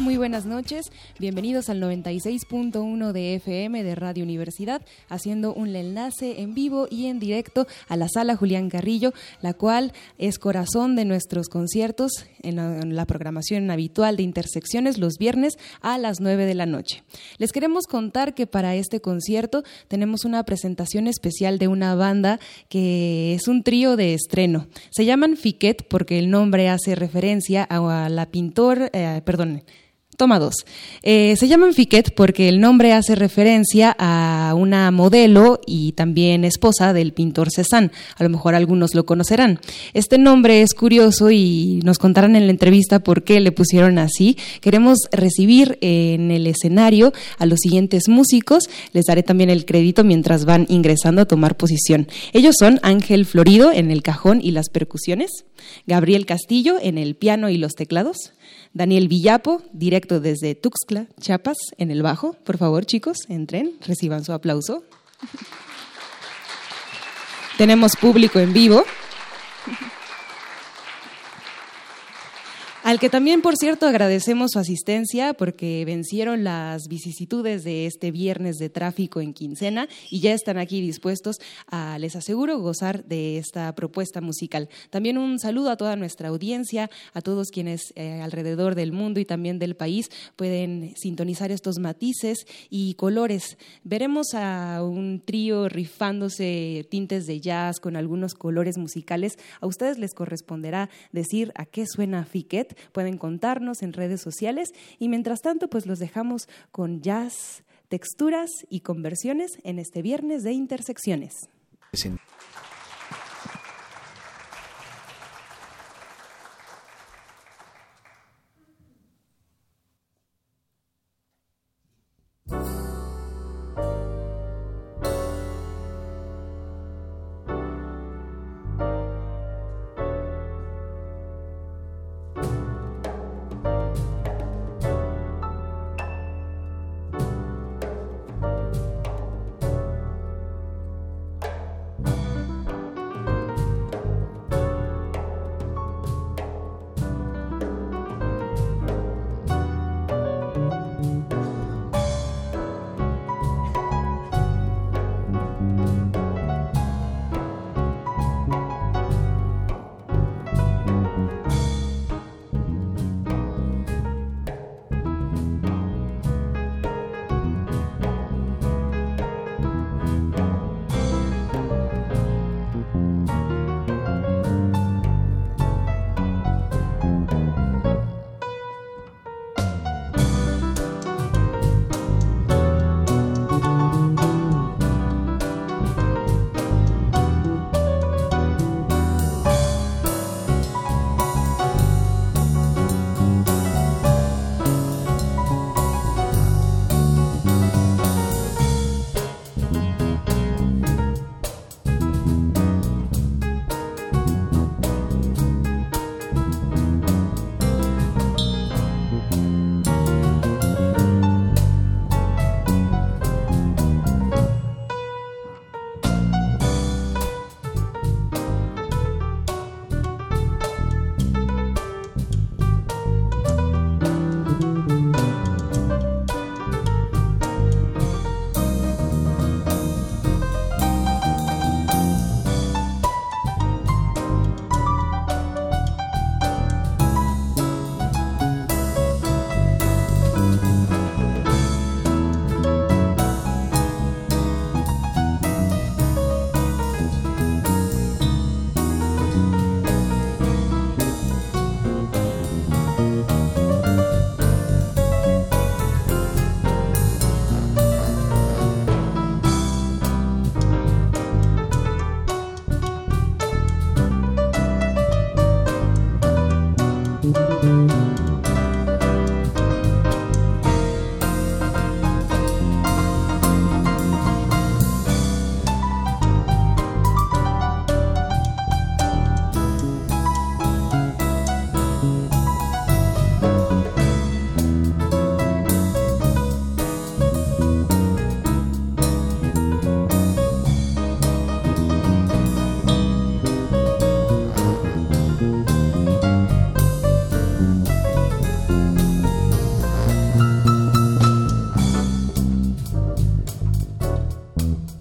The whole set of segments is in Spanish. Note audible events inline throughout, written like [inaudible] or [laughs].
Muy buenas noches. Bienvenidos al 96.1 de FM de Radio Universidad, haciendo un enlace en vivo y en directo a la sala Julián Carrillo, la cual es corazón de nuestros conciertos en la, programación habitual de Intersecciones los viernes a las 9 de la noche. Les queremos contar que para este concierto tenemos una presentación especial de una banda que es un trío de estreno. Se llaman Fiquet porque el nombre hace referencia a la pintor, eh, perdón, Toma dos. Eh, se llaman Fiquet porque el nombre hace referencia a una modelo y también esposa del pintor Cézanne. A lo mejor algunos lo conocerán. Este nombre es curioso y nos contarán en la entrevista por qué le pusieron así. Queremos recibir en el escenario a los siguientes músicos. Les daré también el crédito mientras van ingresando a tomar posición. Ellos son Ángel Florido en el cajón y las percusiones, Gabriel Castillo en el piano y los teclados, Daniel Villapo, directo desde Tuxtla, Chiapas, en el bajo. Por favor, chicos, entren, reciban su aplauso. [laughs] Tenemos público en vivo. Al que también, por cierto, agradecemos su asistencia porque vencieron las vicisitudes de este viernes de tráfico en quincena y ya están aquí dispuestos a, les aseguro, gozar de esta propuesta musical. También un saludo a toda nuestra audiencia, a todos quienes eh, alrededor del mundo y también del país pueden sintonizar estos matices y colores. Veremos a un trío rifándose tintes de jazz con algunos colores musicales. A ustedes les corresponderá decir a qué suena Fiquet pueden contarnos en redes sociales y mientras tanto pues los dejamos con jazz, texturas y conversiones en este viernes de intersecciones.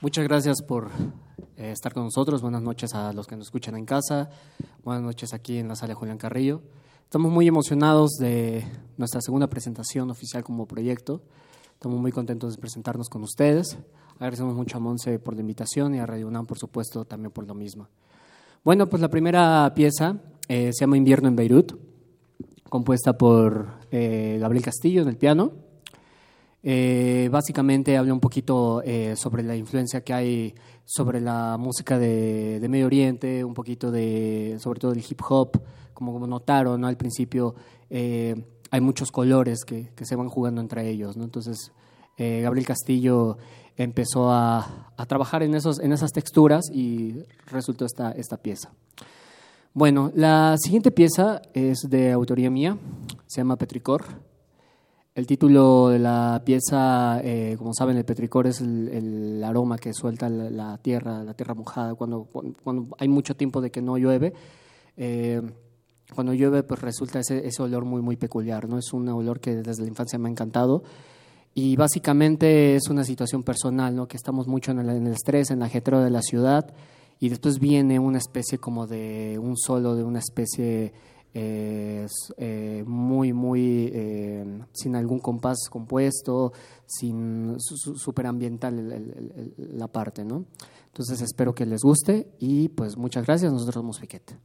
Muchas gracias por eh, estar con nosotros. Buenas noches a los que nos escuchan en casa. Buenas noches aquí en la sala Julián Carrillo. Estamos muy emocionados de nuestra segunda presentación oficial como proyecto. Estamos muy contentos de presentarnos con ustedes. Agradecemos mucho a Monse por la invitación y a Radio UNAM, por supuesto, también por lo mismo. Bueno, pues la primera pieza eh, se llama Invierno en Beirut, compuesta por eh, Gabriel Castillo en el piano eh, básicamente habla un poquito eh, sobre la influencia que hay sobre la música de, Medio Oriente, un poquito de, sobre todo el hip hop, como, como notaron al principio, eh, hay muchos colores que, se van jugando entre ellos. ¿no? Entonces, Gabriel Castillo empezó a, a, trabajar en, esos, en esas texturas y resultó esta, esta pieza. Bueno, la siguiente pieza es de autoría mía, se llama Petricor. El título de la pieza, eh, como saben, el petricor es el, aroma que suelta la, tierra, la tierra mojada, cuando, cuando, hay mucho tiempo de que no llueve. Eh, cuando llueve, pues resulta ese, olor muy, muy peculiar, ¿no? Es un olor que desde la infancia me ha encantado. Y básicamente es una situación personal, ¿no? Que estamos mucho en el, el estrés, en la ajetreo de la ciudad, y después viene una especie como de un solo, de una especie eh, muy, muy eh, sin algún compás compuesto, sin súper ambiental la parte, ¿no? Entonces espero que les guste y pues muchas gracias, nosotros somos Fiquet.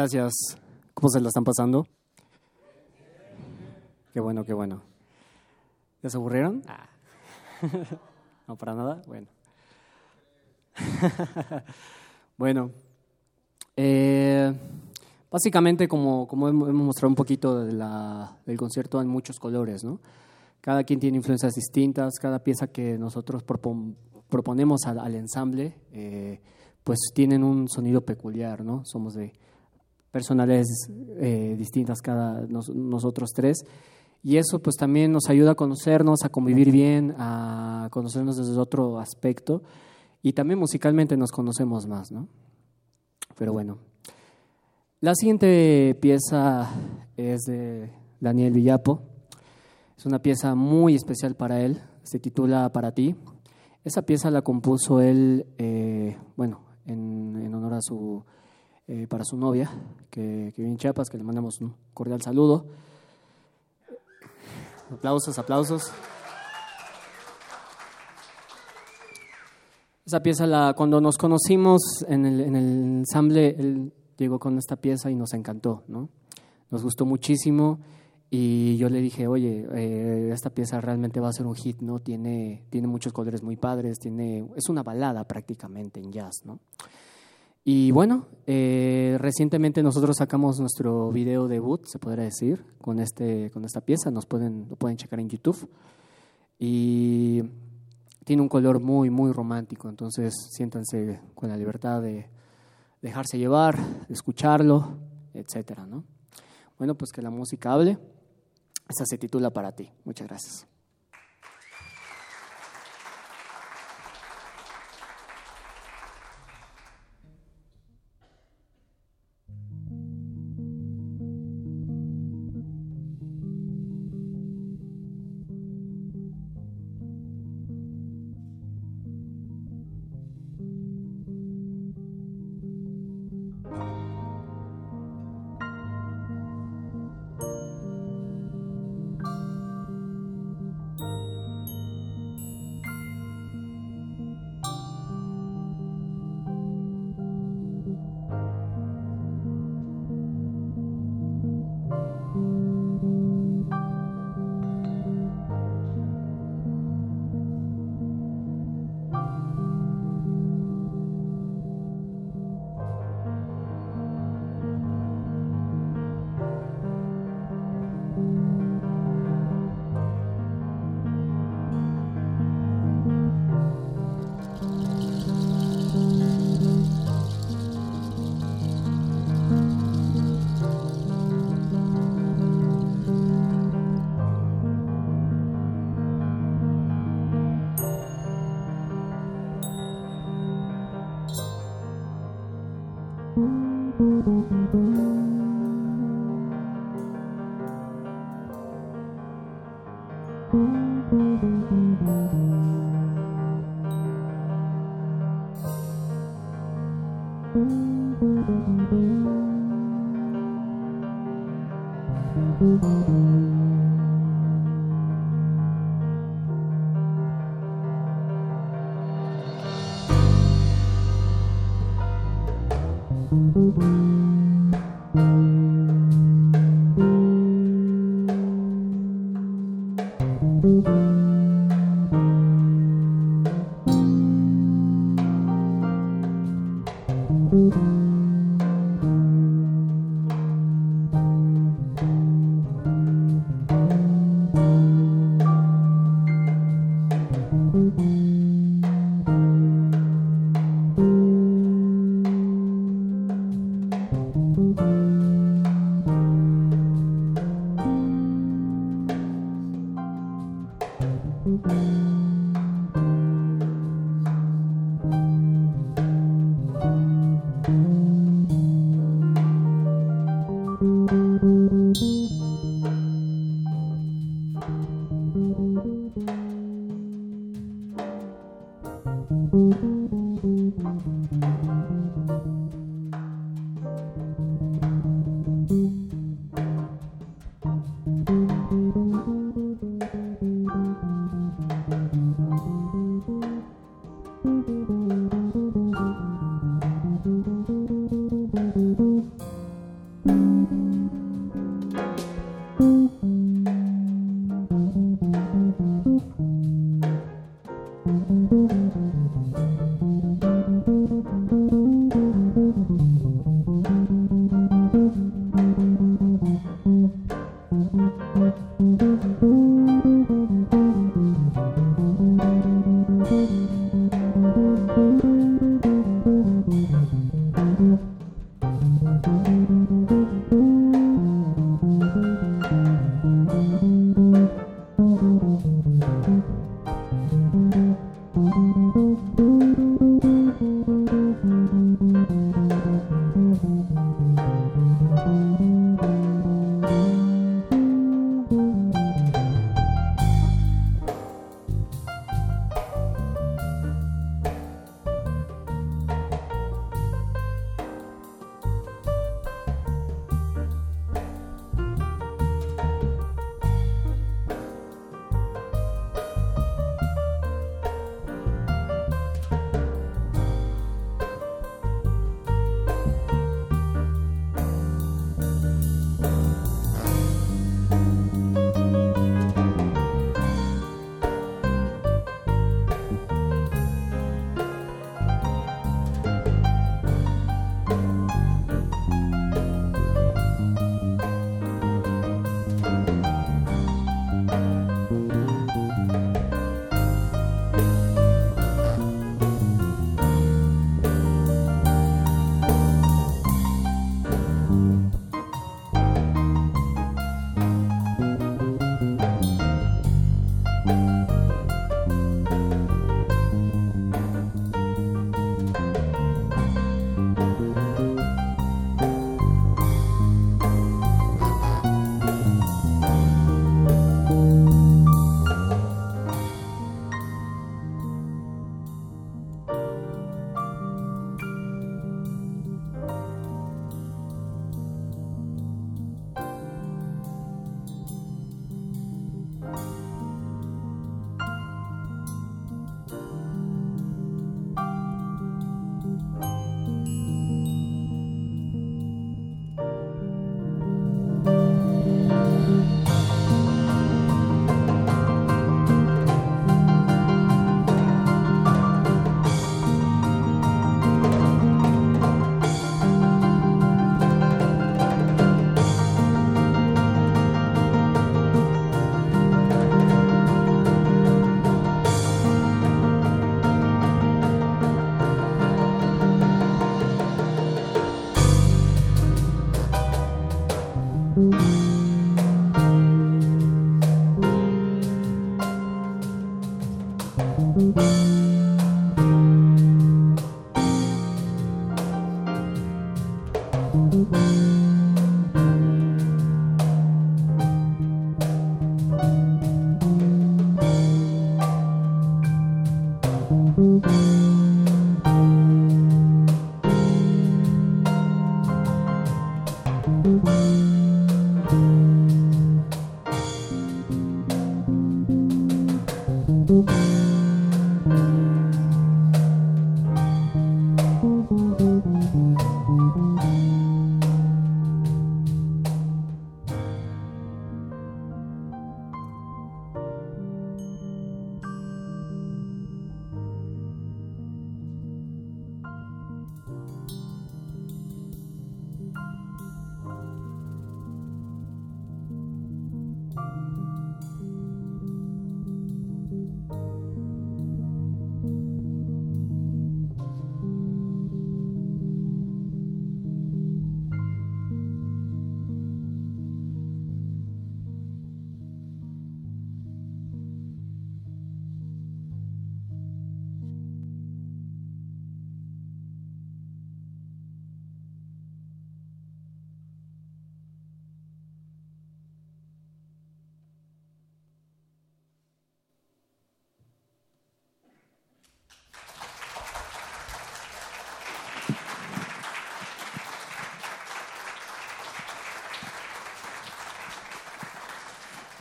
Gracias. ¿Cómo se la están pasando? Qué bueno, qué bueno. ¿Ya se aburrieron? Ah. [laughs] no, para nada. Bueno. [laughs] bueno. Eh, básicamente, como, como hemos mostrado un poquito de la, del concierto en muchos colores, ¿no? Cada quien tiene influencias distintas, cada pieza que nosotros proponemos al, ensamble, eh, pues tienen un sonido peculiar, ¿no? Somos de personales eh, distintas cada nosotros tres. Y eso pues también nos ayuda a conocernos, a convivir bien, a conocernos desde otro aspecto. Y también musicalmente nos conocemos más, ¿no? Pero bueno. La siguiente pieza es de Daniel Villapo. Es una pieza muy especial para él. Se titula Para ti. Esa pieza la compuso él, eh, bueno, en honor a su eh, para su novia, que, que en Chiapas, que le mandamos un cordial saludo. Aplausos, aplausos. Esa pieza, la, cuando nos conocimos en el, en el ensamble, él llegó con esta pieza y nos encantó, ¿no? Nos gustó muchísimo y yo le dije, oye, eh, esta pieza realmente va a ser un hit, ¿no? Tiene, tiene muchos colores muy padres, tiene, es una balada prácticamente en jazz, ¿no? Y bueno, eh, recientemente nosotros sacamos nuestro video debut, se podría decir, con, este, con esta pieza, nos pueden, lo pueden checar en YouTube. Y tiene un color muy, muy romántico, entonces siéntanse con la libertad de dejarse llevar, de escucharlo, etcétera, ¿no? Bueno, pues que la música hable. Esta se titula Para ti. Muchas gracias.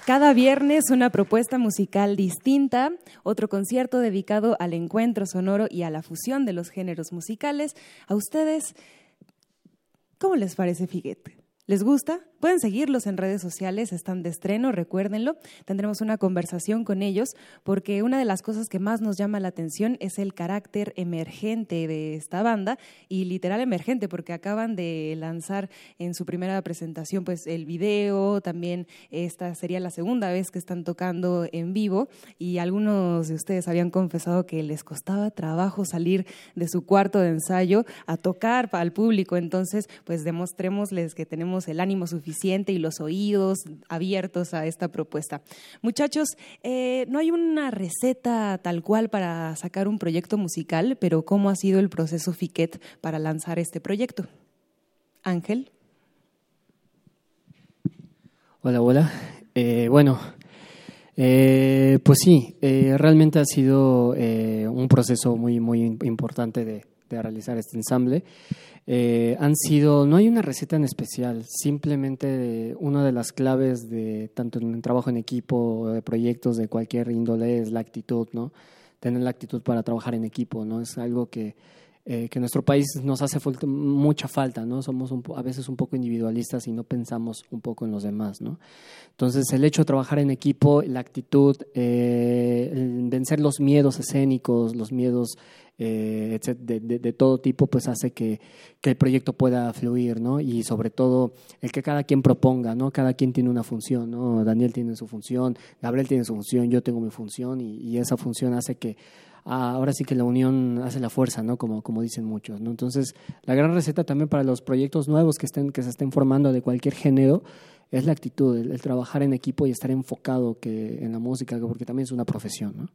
Cada viernes una propuesta musical distinta, otro concierto dedicado al encuentro sonoro y a la fusión de los géneros musicales. A ustedes, ¿cómo les parece Figuete? ¿Les gusta? Pueden seguirlos en redes sociales, están de estreno, recuérdenlo. Tendremos una conversación con ellos porque una de las cosas que más nos llama la atención es el carácter emergente de esta banda y literal emergente porque acaban de lanzar en su primera presentación pues el video, también esta sería la segunda vez que están tocando en vivo y algunos de ustedes habían confesado que les costaba trabajo salir de su cuarto de ensayo a tocar para el público, entonces pues demostrémosles que tenemos el ánimo suficiente y los oídos abiertos a esta propuesta. Muchachos, eh, no hay una receta tal cual para sacar un proyecto musical, pero ¿cómo ha sido el proceso FICET para lanzar este proyecto? Ángel. Hola, hola. Eh, bueno, eh, pues sí, realmente ha sido un proceso muy, muy importante de, de realizar este ensamble. Eh, han sido, no hay una receta en especial, simplemente una de las claves de tanto en el trabajo en equipo, de proyectos de cualquier índole es la actitud, ¿no? Tener la actitud para trabajar en equipo, ¿no? Es algo que, eh, que nuestro país nos hace mucha falta, ¿no? Somos a veces un poco individualistas y no pensamos un poco en los demás, ¿no? Entonces, el hecho de trabajar en equipo, la actitud, eh, vencer los miedos escénicos, los miedos eh, de, todo tipo, pues hace que, que, el proyecto pueda fluir, ¿no? Y sobre todo el que cada quien proponga, ¿no? Cada quien tiene una función, ¿no? Daniel tiene su función, Gabriel tiene su función, yo tengo mi función y, y esa función hace que ahora sí que la unión hace la fuerza, ¿no? Como, como dicen muchos. Entonces, la gran receta también para los proyectos nuevos que, estén, que se estén formando de cualquier género es la actitud, el, el trabajar en equipo y estar enfocado que, en la música, porque también es una profesión, ¿no?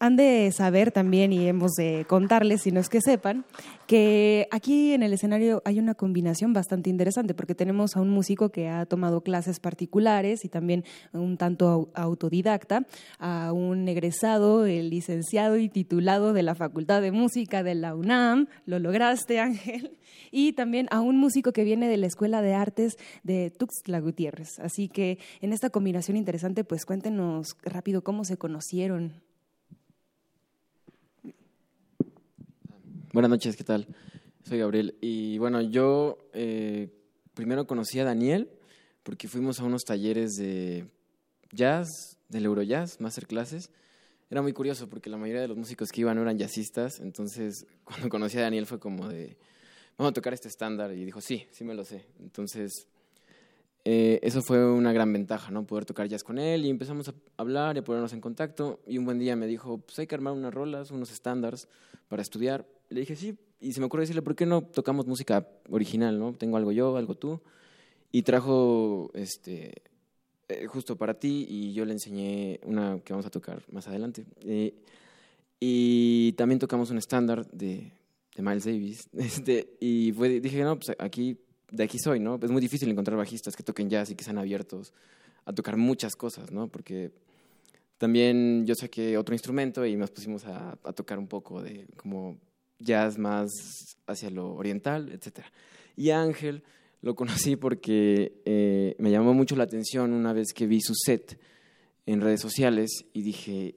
Han de saber también, y hemos de contarles, si no es que sepan, que aquí en el escenario hay una combinación bastante interesante, porque tenemos a un músico que ha tomado clases particulares y también un tanto autodidacta, a un egresado, el licenciado y titulado de la Facultad de Música de la UNAM, lo lograste Ángel, y también a un músico que viene de la Escuela de Artes de Tuxtla Gutiérrez. Así que en esta combinación interesante, pues cuéntenos rápido cómo se conocieron. Buenas noches, ¿qué tal? Soy Gabriel. Y bueno, yo eh, primero conocí a Daniel porque fuimos a unos talleres de jazz, del Eurojazz, masterclasses. Era muy curioso porque la mayoría de los músicos que iban eran jazzistas, entonces [laughs] cuando conocí a Daniel fue como de, vamos a tocar este estándar y dijo, sí, sí me lo sé. Entonces, eh, eso fue una gran ventaja, ¿no? Poder tocar jazz con él y empezamos a hablar y a ponernos en contacto y un buen día me dijo, pues hay que armar unas rolas, unos estándares para estudiar le dije, sí, y se me ocurrió decirle, ¿por qué no tocamos música original, no? Tengo algo yo, algo tú. Y trajo, este, eh, justo para ti, y yo le enseñé una que vamos a tocar más adelante. Eh, y también tocamos un estándar de, de, Miles Davis. [laughs] Este, y fue, dije, no, pues aquí, de aquí soy, ¿no? Es muy difícil encontrar bajistas que toquen jazz y que sean abiertos a tocar muchas cosas, ¿no? Porque también yo saqué otro instrumento y nos pusimos a, a tocar un poco de como jazz más hacia lo oriental, etc. Y Ángel lo conocí porque eh, me llamó mucho la atención una vez que vi su set en redes sociales y dije,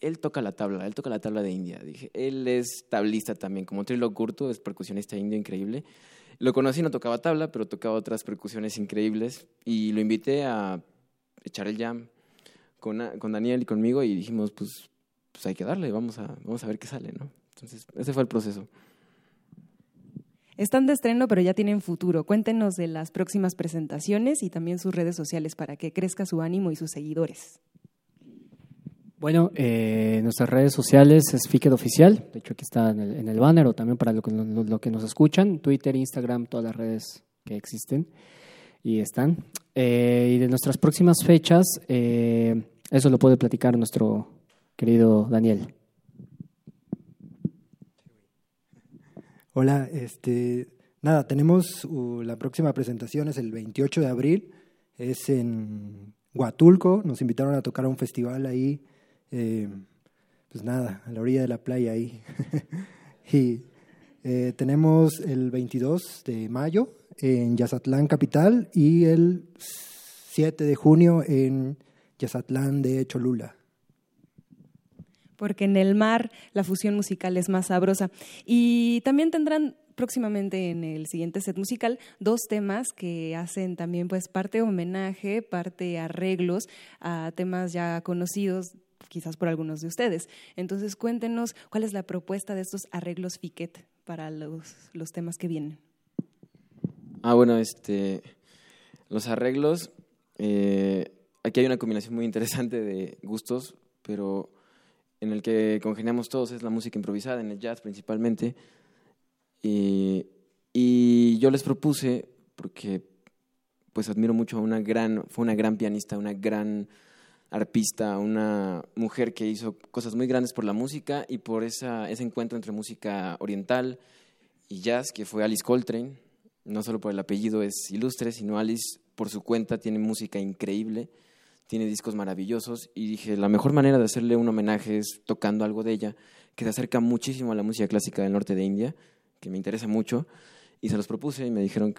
él toca la tabla, él toca la tabla de India. Dije, él es tablista también, como Trilo Curto, es percusionista indio increíble. Lo conocí, no tocaba tabla, pero tocaba otras percusiones increíbles y lo invité a echar el jam con, Daniel y conmigo y dijimos, pues, pues hay que darle, vamos a, vamos a ver qué sale, ¿no? Entonces, ese fue el proceso. Están de estreno, pero ya tienen futuro. Cuéntenos de las próximas presentaciones y también sus redes sociales para que crezca su ánimo y sus seguidores. Bueno, eh, nuestras redes sociales es Fiket Oficial, de hecho aquí está en el, en el banner o también para lo que, lo, que, nos escuchan, Twitter, Instagram, todas las redes que existen y están. Eh, y de nuestras próximas fechas, eh, eso lo puede platicar nuestro querido Daniel. Hola, este, nada, tenemos uh, la próxima presentación es el 28 de abril, es en Huatulco, nos invitaron a tocar a un festival ahí, eh, pues nada, a la orilla de la playa ahí. [laughs] y eh, tenemos el 22 de mayo en Yazatlán Capital y el 7 de junio en Yazatlán de Cholula. Porque en el mar la fusión musical es más sabrosa. Y también tendrán próximamente en el siguiente set musical dos temas que hacen también pues parte homenaje, parte arreglos a temas ya conocidos quizás por algunos de ustedes. Entonces cuéntenos cuál es la propuesta de estos arreglos Fiquet para los, los temas que vienen. Ah, bueno, este, los arreglos, eh, aquí hay una combinación muy interesante de gustos, pero en el que congeniamos todos es la música improvisada, en el jazz principalmente. Y, yo les propuse, porque pues admiro mucho a una gran, fue una gran pianista, una gran arpista, una mujer que hizo cosas muy grandes por la música y por esa, ese encuentro entre música oriental y jazz, que fue Alice Coltrane. No solo por el apellido es ilustre, sino Alice por su cuenta tiene música increíble, tiene discos maravillosos y dije, la mejor manera de hacerle un homenaje es tocando algo de ella, que se acerca muchísimo a la música clásica del norte de India, que me interesa mucho, y se los propuse y me dijeron,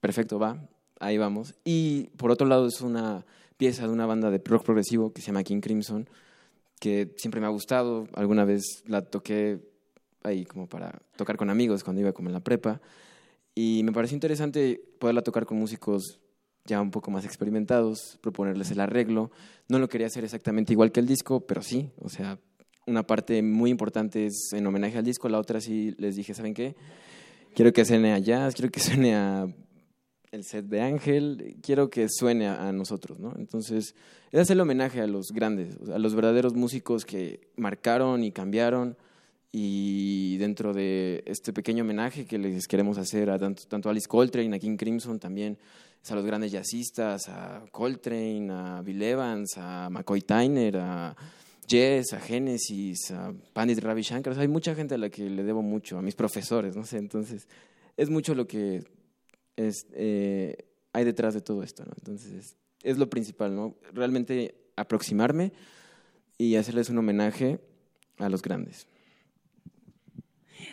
perfecto, va, ahí vamos. Y por otro lado es una pieza de una banda de rock progresivo que se llama King Crimson, que siempre me ha gustado. Alguna vez la toqué ahí como para tocar con amigos cuando iba como en la prepa. Y me pareció interesante poderla tocar con músicos ya un poco más experimentados, proponerles el arreglo. No lo quería hacer exactamente igual que el disco, pero sí, o sea, una parte muy importante es en homenaje al disco, la otra sí les dije, ¿saben qué? Quiero que suene a jazz, quiero que suene a el set de Ángel, quiero que suene a, nosotros, ¿no? Entonces, es hacerle homenaje a los grandes, a los verdaderos músicos que marcaron y cambiaron. Y dentro de este pequeño homenaje que les queremos hacer a tanto, tanto a Alice Coltrane, a King Crimson también, a los grandes jazzistas, a Coltrane, a Bill Evans, a McCoy Tyner, a Jess, a Genesis, a Pandit Ravi Shankar. hay mucha gente a la que le debo mucho, a mis profesores, no sé. Entonces, es mucho lo que es, eh, hay detrás de todo esto, ¿no? Entonces, es, lo principal, ¿no? Realmente aproximarme y hacerles un homenaje a los grandes.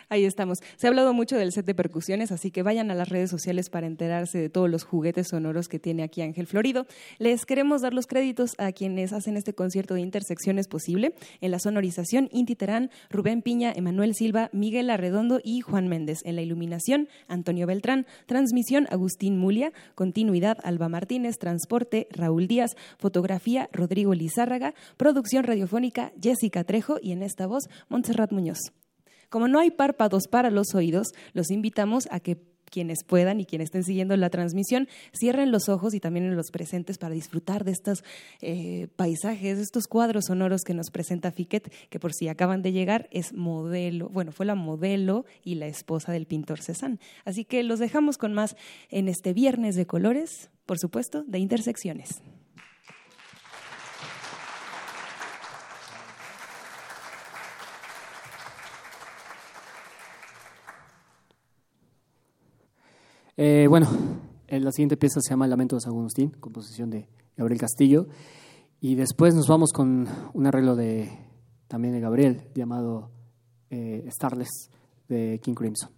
Ahí estamos. Se ha hablado mucho del set de percusiones, así que vayan a las redes sociales para enterarse de todos los juguetes sonoros que tiene aquí Ángel Florido. Les queremos dar los créditos a quienes hacen este concierto de intersecciones posible. En la sonorización, Inti Terán, Rubén Piña, Emanuel Silva, Miguel Arredondo y Juan Méndez. En la iluminación, Antonio Beltrán. Transmisión, Agustín Mulia. Continuidad, Alba Martínez. Transporte, Raúl Díaz. Fotografía, Rodrigo Lizárraga. Producción radiofónica, Jessica Trejo. Y en esta voz, Montserrat Muñoz. Como no hay párpados para los oídos, los invitamos a que quienes puedan y quienes estén siguiendo la transmisión cierren los ojos y también los presentes para disfrutar de estos eh, paisajes, de estos cuadros sonoros que nos presenta Fiquet, que por si acaban de llegar es modelo, bueno, fue la modelo y la esposa del pintor Cézanne. Así que los dejamos con más en este viernes de colores, por supuesto, de intersecciones. Eh, bueno, eh, la siguiente pieza se llama Lamento de San Agustín, composición de Gabriel Castillo. Y después nos vamos con un arreglo de también de Gabriel, llamado eh, Starless, de King Crimson.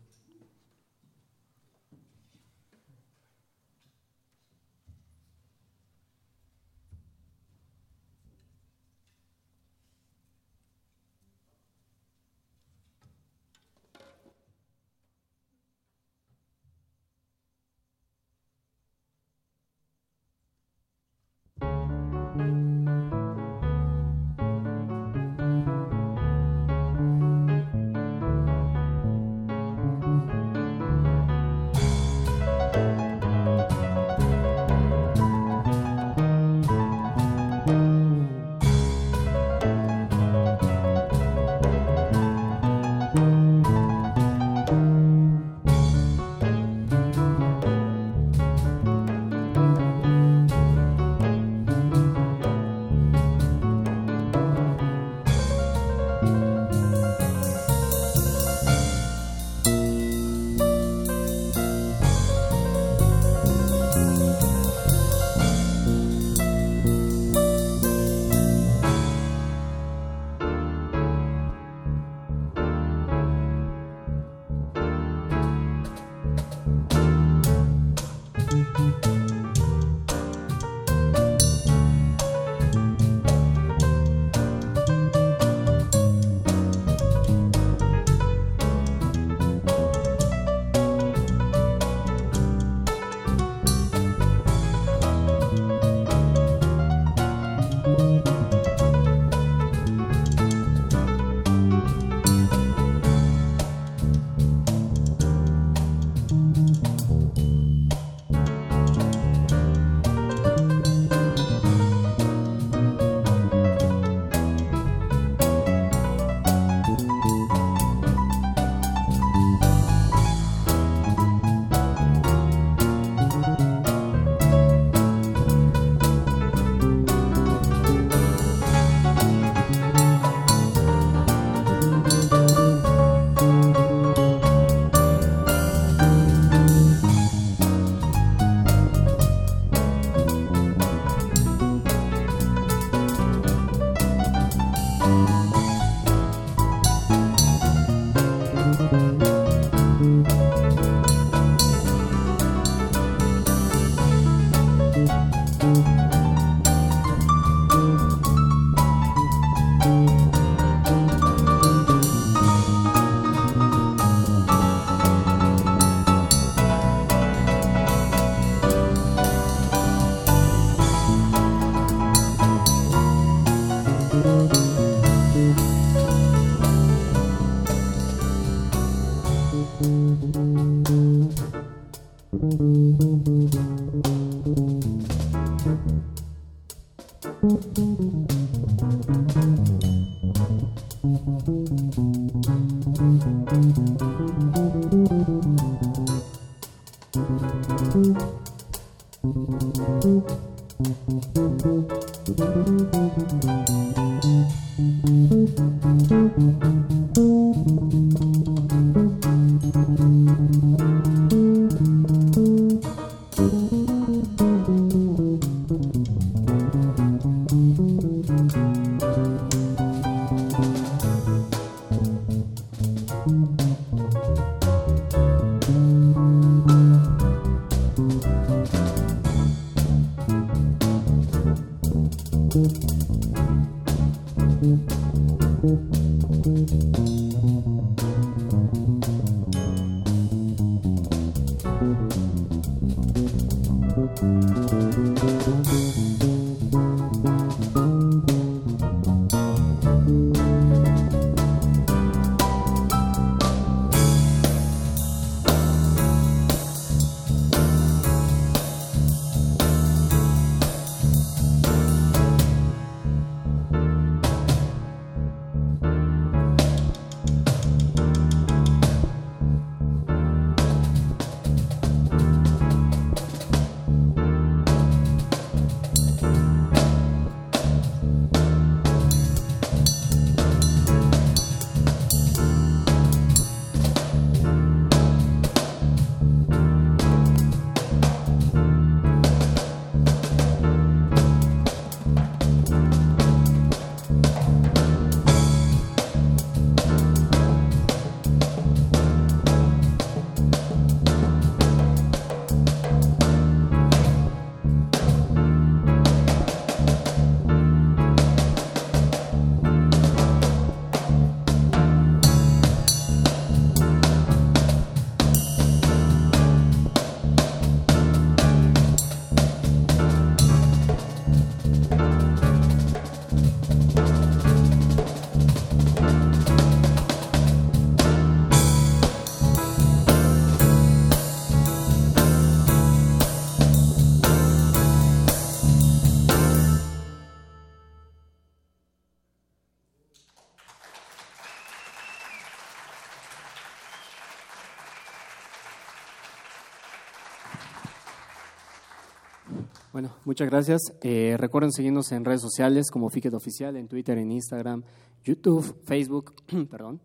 Muchas gracias. Eh, recuerden seguirnos en redes sociales como Ficket Oficial, en Twitter, en Instagram, YouTube, Facebook, [clears throat] perdón.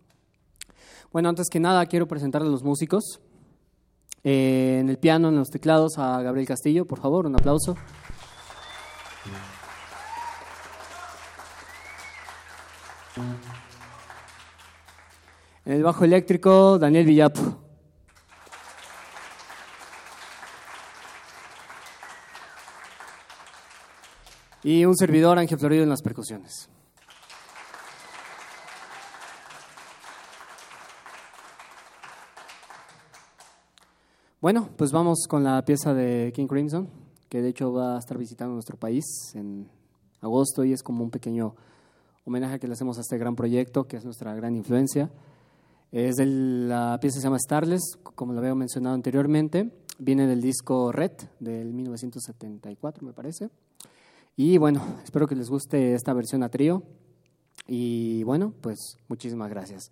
Bueno, antes que nada quiero presentar a los músicos. Eh, en el piano, en los teclados, a Gabriel Castillo, por favor, un aplauso. En el bajo eléctrico, Daniel Villapo. Y un servidor, Ángel Florido, en las percusiones. Bueno, pues vamos con la pieza de King Crimson, que de hecho va a estar visitando nuestro país en agosto y es como un pequeño homenaje que le hacemos a este gran proyecto, que es nuestra gran influencia. Es de la pieza se llama Starless, como lo había mencionado anteriormente. Viene del disco Red del 1974, me parece. Y bueno, espero que les guste esta versión a trío. Y bueno, pues muchísimas gracias.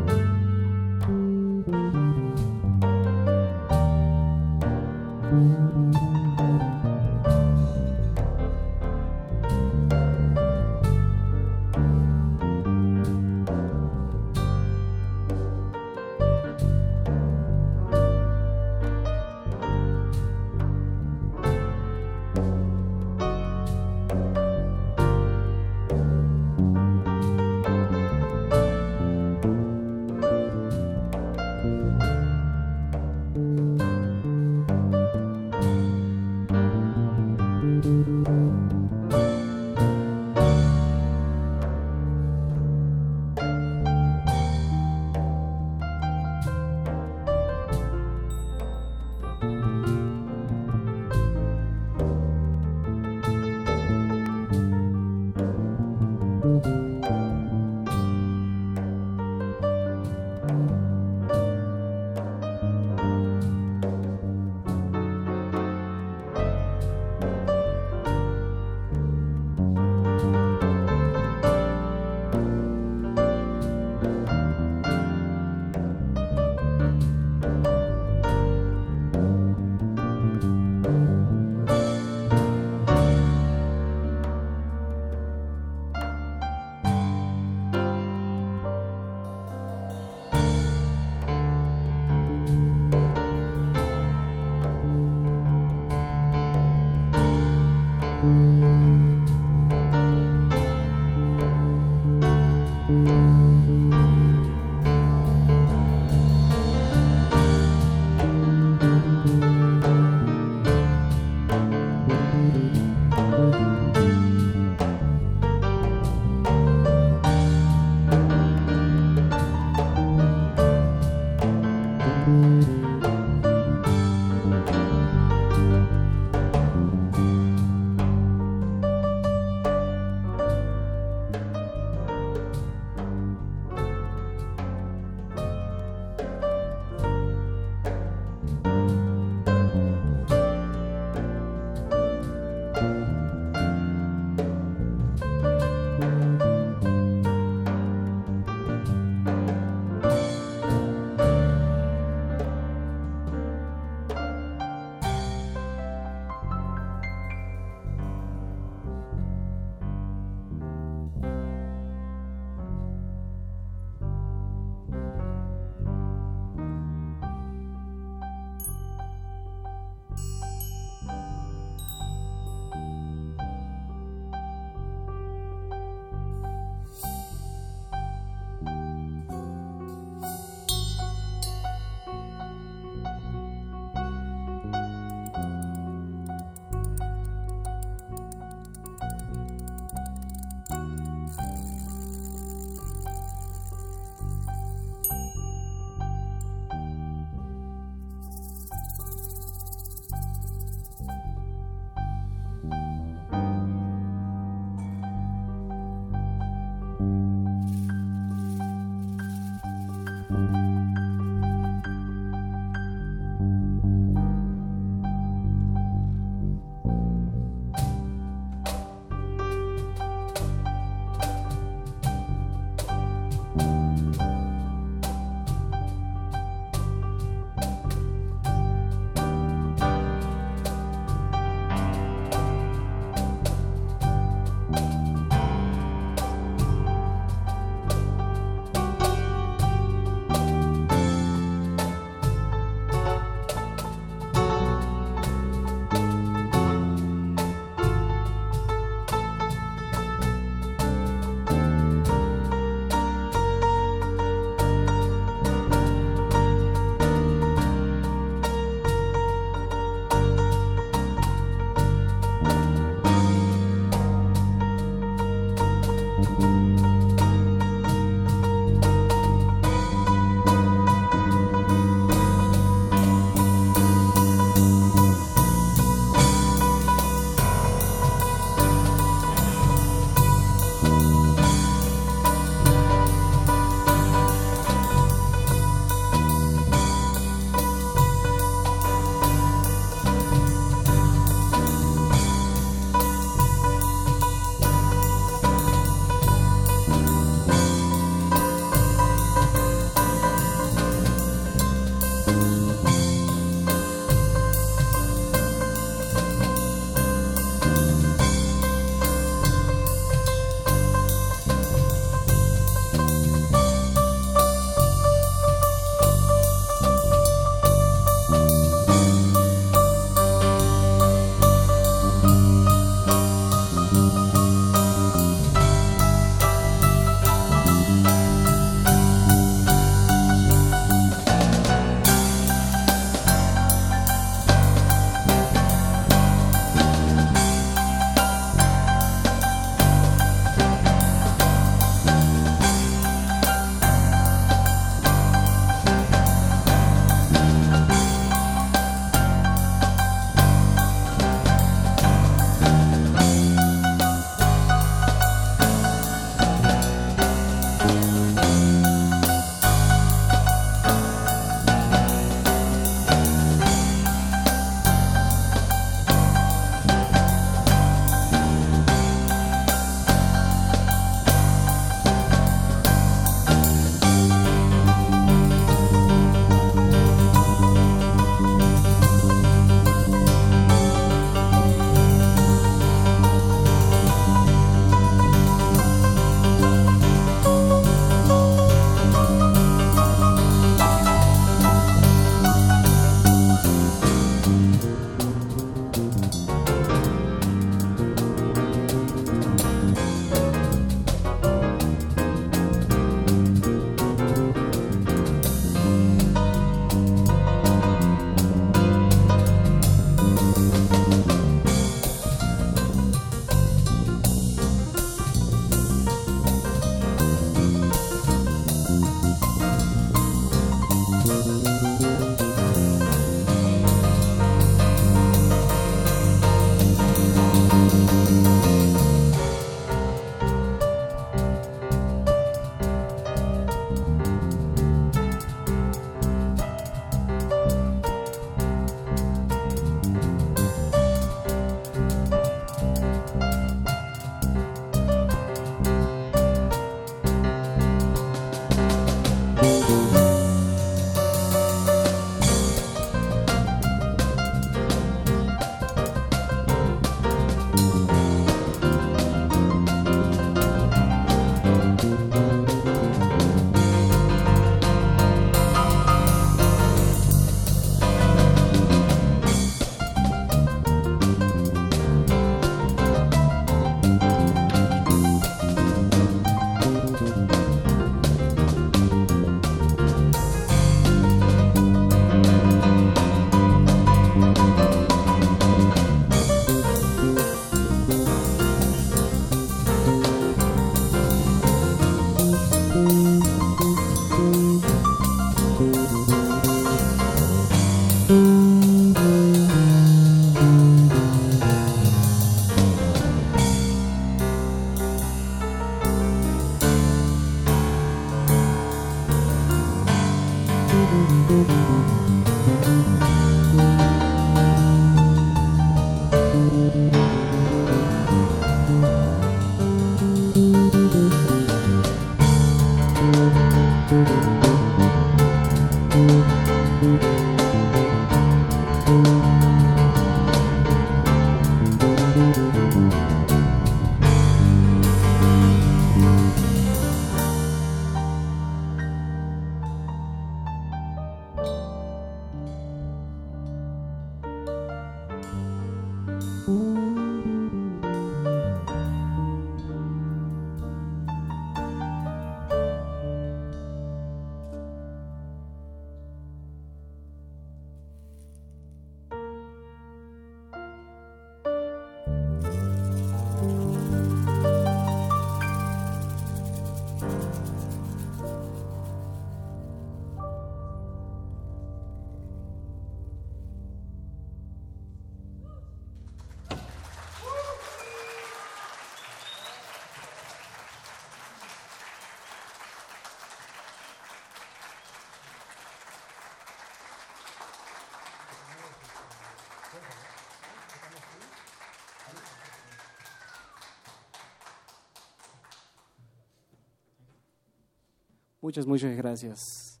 Muchas, muchas gracias.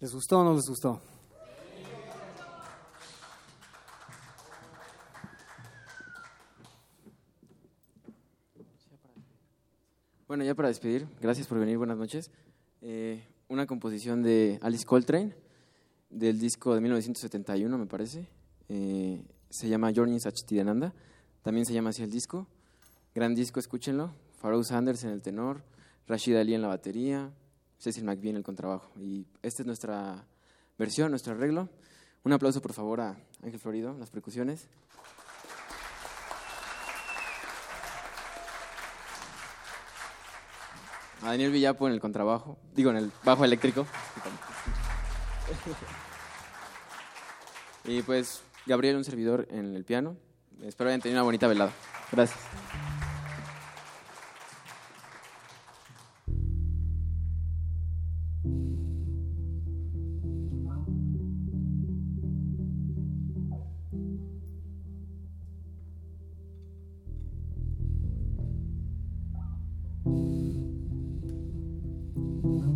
¿Les gustó o no les gustó? Bueno, ya para despedir, gracias por venir, buenas noches. Eh, una composición de Alice Coltrane, del disco de 1971, me parece. Eh, se llama Journey Sachitidananda, también se llama así el disco. Gran disco, escúchenlo. Pharoah Sanders en el tenor, Rashid Ali en la batería, Cecil McVie en el contrabajo. Y esta es nuestra versión, nuestro arreglo. Un aplauso, por favor, a Ángel Florido, las percusiones. A Daniel Villapo en el contrabajo, digo, en el bajo eléctrico. Y pues Gabriel, un servidor en el piano. Espero hayan tenido una bonita velada. Gracias. Mm-hmm.